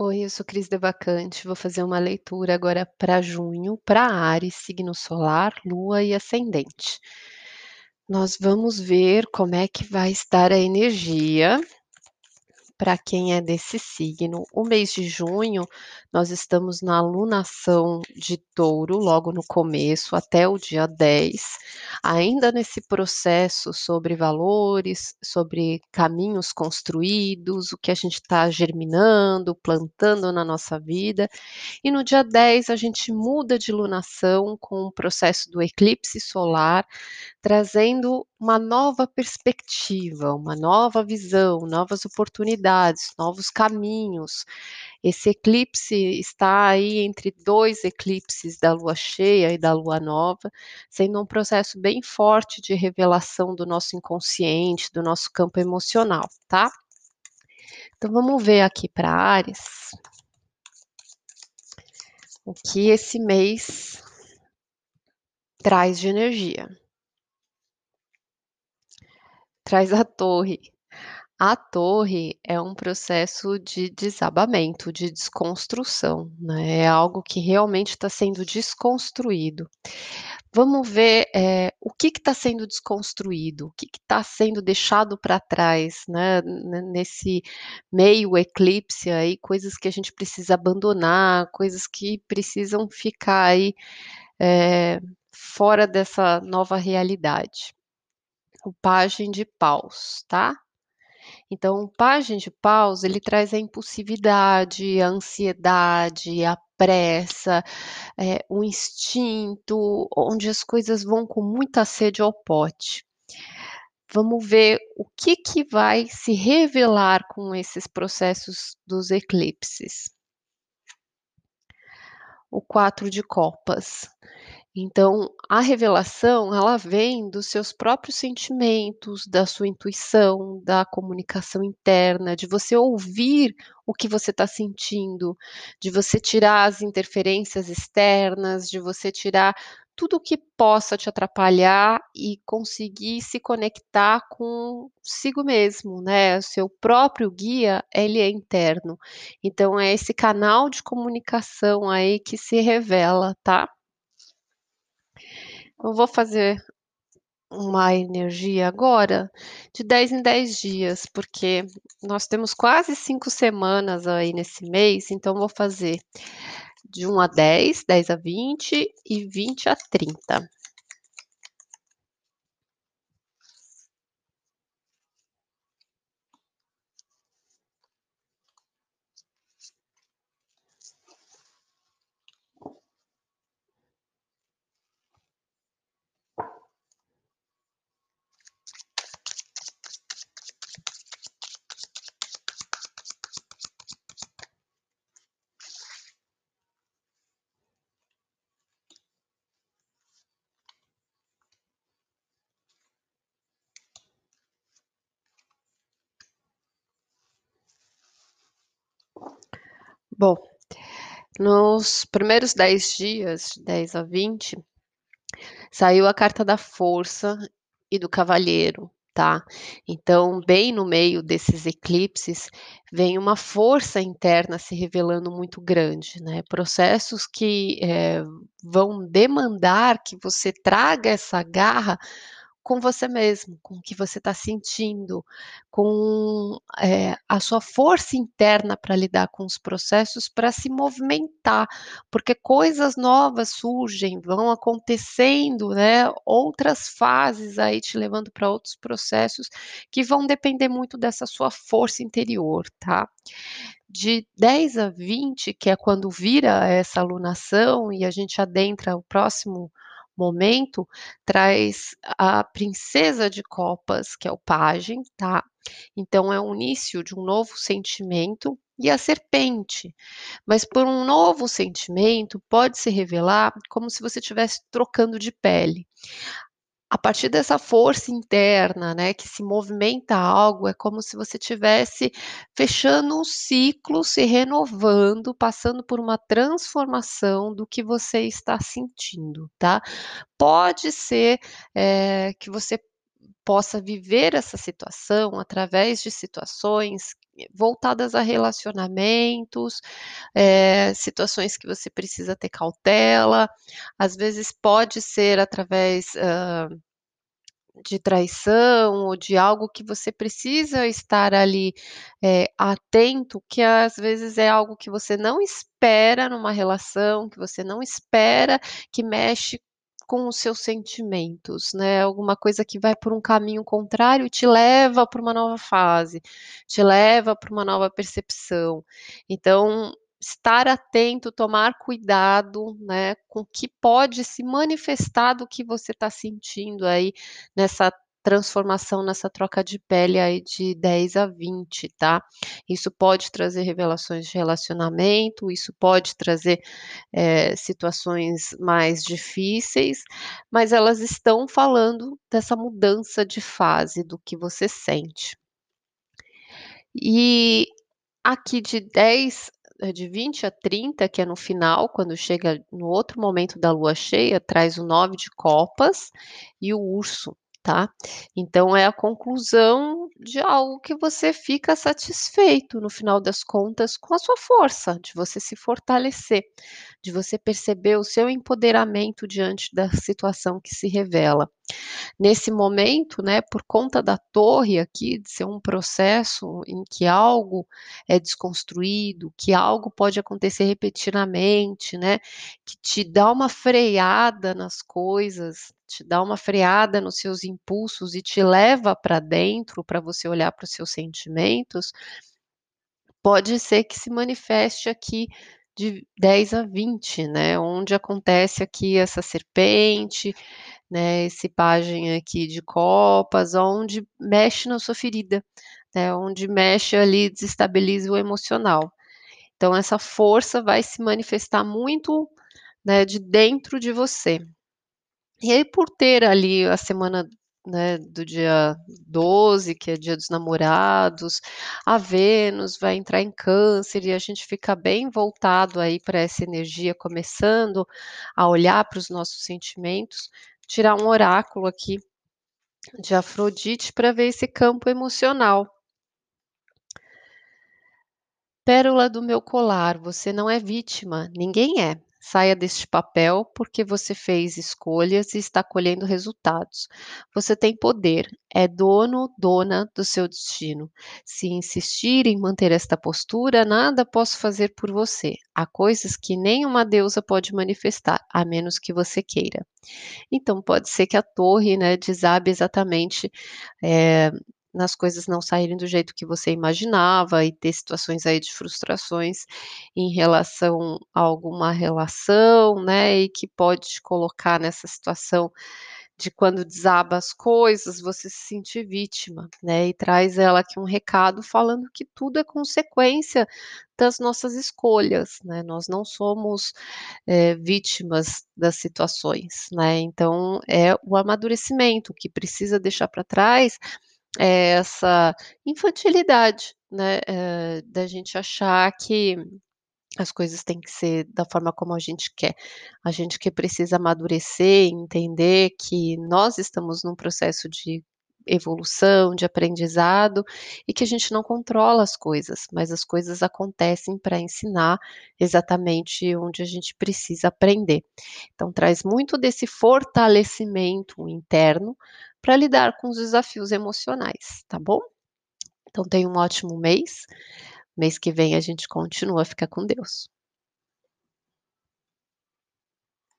Oi, eu sou Cris Devacante, vou fazer uma leitura agora para junho, para Áries, signo solar, lua e ascendente. Nós vamos ver como é que vai estar a energia para quem é desse signo. O mês de junho, nós estamos na alunação de touro, logo no começo, até o dia 10, ainda nesse processo sobre valores, sobre caminhos construídos, o que a gente está germinando, plantando na nossa vida. E no dia 10, a gente muda de lunação com o processo do eclipse solar, trazendo uma nova perspectiva, uma nova visão, novas oportunidades, novos caminhos. Esse eclipse está aí entre dois eclipses da lua cheia e da lua nova, sendo um processo bem forte de revelação do nosso inconsciente, do nosso campo emocional, tá? Então vamos ver aqui para Ares o que esse mês traz de energia traz a torre. A torre é um processo de desabamento, de desconstrução, né, é algo que realmente está sendo desconstruído. Vamos ver, eh, o que está sendo desconstruído, o que está sendo deixado para trás, né, nesse meio eclipse aí, coisas que a gente precisa abandonar, coisas que precisam ficar aí, eh, fora dessa nova realidade o pajem de paus, tá? Então, o pajem de paus, ele traz a impulsividade, a ansiedade, a pressa, eh, o instinto, onde as coisas vão com muita sede ao pote. Vamos ver o que que vai se revelar com esses processos dos eclipses. O quatro de copas. Então, a revelação, ela vem dos seus próprios sentimentos, da sua intuição, da comunicação interna, de você ouvir o que você está sentindo, de você tirar as interferências externas, de você tirar tudo que possa te atrapalhar e conseguir se conectar consigo mesmo, né, o seu próprio guia, ele é interno. Então é esse canal de comunicação aí que se revela, tá? Eu vou fazer uma energia agora de 10 em 10 dias, porque nós temos quase 5 semanas aí nesse mês, então vou fazer de 1 a 10, 10 a 20 e 20 a 30. Bom, nos primeiros 10 dias, 10 a 20, saiu a carta da força e do cavalheiro, tá? Então, bem no meio desses eclipses, vem uma força interna se revelando muito grande, né? Processos que eh, vão demandar que você traga essa garra com você mesmo, com o que você está sentindo, com eh, a sua força interna para lidar com os processos, para se movimentar, porque coisas novas surgem, vão acontecendo, né, outras fases aí te levando para outros processos que vão depender muito dessa sua força interior, tá? De 10 a 20, que é quando vira essa alunação e a gente adentra o próximo momento, traz a princesa de copas, que é o pajem, tá? Então é o início de um novo sentimento e a serpente. Mas por um novo sentimento pode se revelar como se você estivesse trocando de pele. A partir dessa força interna, né, que se movimenta algo, é como se você tivesse fechando um ciclo, se renovando, passando por uma transformação do que você está sentindo, tá? Pode ser, eh, que você possa viver essa situação através de situações voltadas a relacionamentos, eh, situações que você precisa ter cautela, às vezes pode ser através, hã, de traição ou de algo que você precisa estar ali, eh, atento, que às vezes é algo que você não espera numa relação, que você não espera, que mexe com os seus sentimentos, né, alguma coisa que vai por um caminho contrário te leva para uma nova fase, te leva para uma nova percepção. Então, estar atento, tomar cuidado, né, com o que pode se manifestar do que você está sentindo aí nessa transformação, nessa troca de pele aí de 10 a 20, tá. Isso pode trazer revelações de relacionamento, isso pode trazer, eh, situações mais difíceis, mas elas estão falando dessa mudança de fase, do que você sente. E aqui de 10 de 20 a 30, que é no final, quando chega no outro momento da lua cheia, traz o 9 de copas e o urso, tá. Então é a conclusão de algo que você fica satisfeito, no final das contas, com a sua força, de você se fortalecer, de você perceber o seu empoderamento diante da situação que se revela. Nesse momento, né, por conta da torre aqui, de ser um processo em que algo é desconstruído, que algo pode acontecer repetidamente, né, que te dá uma freada nas coisas, te dá uma freada nos seus impulsos e te leva para dentro, para você olhar para os seus sentimentos pode ser que se manifeste aqui de 10 a 20, né, onde acontece aqui essa serpente, né, esse pajem aqui de copas, onde mexe na sua ferida, né, onde mexe ali, desestabiliza o emocional. Então essa força vai se manifestar muito, né, de dentro de você. E aí por ter ali a semana, né, do dia 12, que é dia dos namorados, a Vênus vai entrar em câncer e a gente fica bem voltado aí para essa energia, começando a olhar para os nossos sentimentos, tirar um oráculo aqui de Afrodite para ver esse campo emocional. Pérola do meu colar, você não é vítima, ninguém é. Saia deste papel, porque você fez escolhas e está colhendo resultados. Você tem poder, é dono, dona do seu destino. Se insistir em manter esta postura, nada posso fazer por você. Há coisas que nem uma deusa pode manifestar, a menos que você queira. Então pode ser que a torre, né, desabe exatamente, eh, nas coisas não saírem do jeito que você imaginava e ter situações aí de frustrações em relação a alguma relação, né, e que pode te colocar nessa situação de quando desaba as coisas, você se sentir vítima, né, e traz ela aqui um recado falando que tudo é consequência das nossas escolhas, né, nós não somos, eh, vítimas das situações, né, então é o amadurecimento, que precisa deixar para trás é essa infantilidade, né, eh, da gente achar que as coisas têm que ser da forma como a gente quer. A gente que precisa amadurecer entender que nós estamos num processo de evolução, de aprendizado, e que a gente não controla as coisas, mas as coisas acontecem para ensinar exatamente onde a gente precisa aprender. Então traz muito desse fortalecimento interno, para lidar com os desafios emocionais, tá bom? Então tenha um ótimo mês, mês que vem a gente continua, fica com Deus.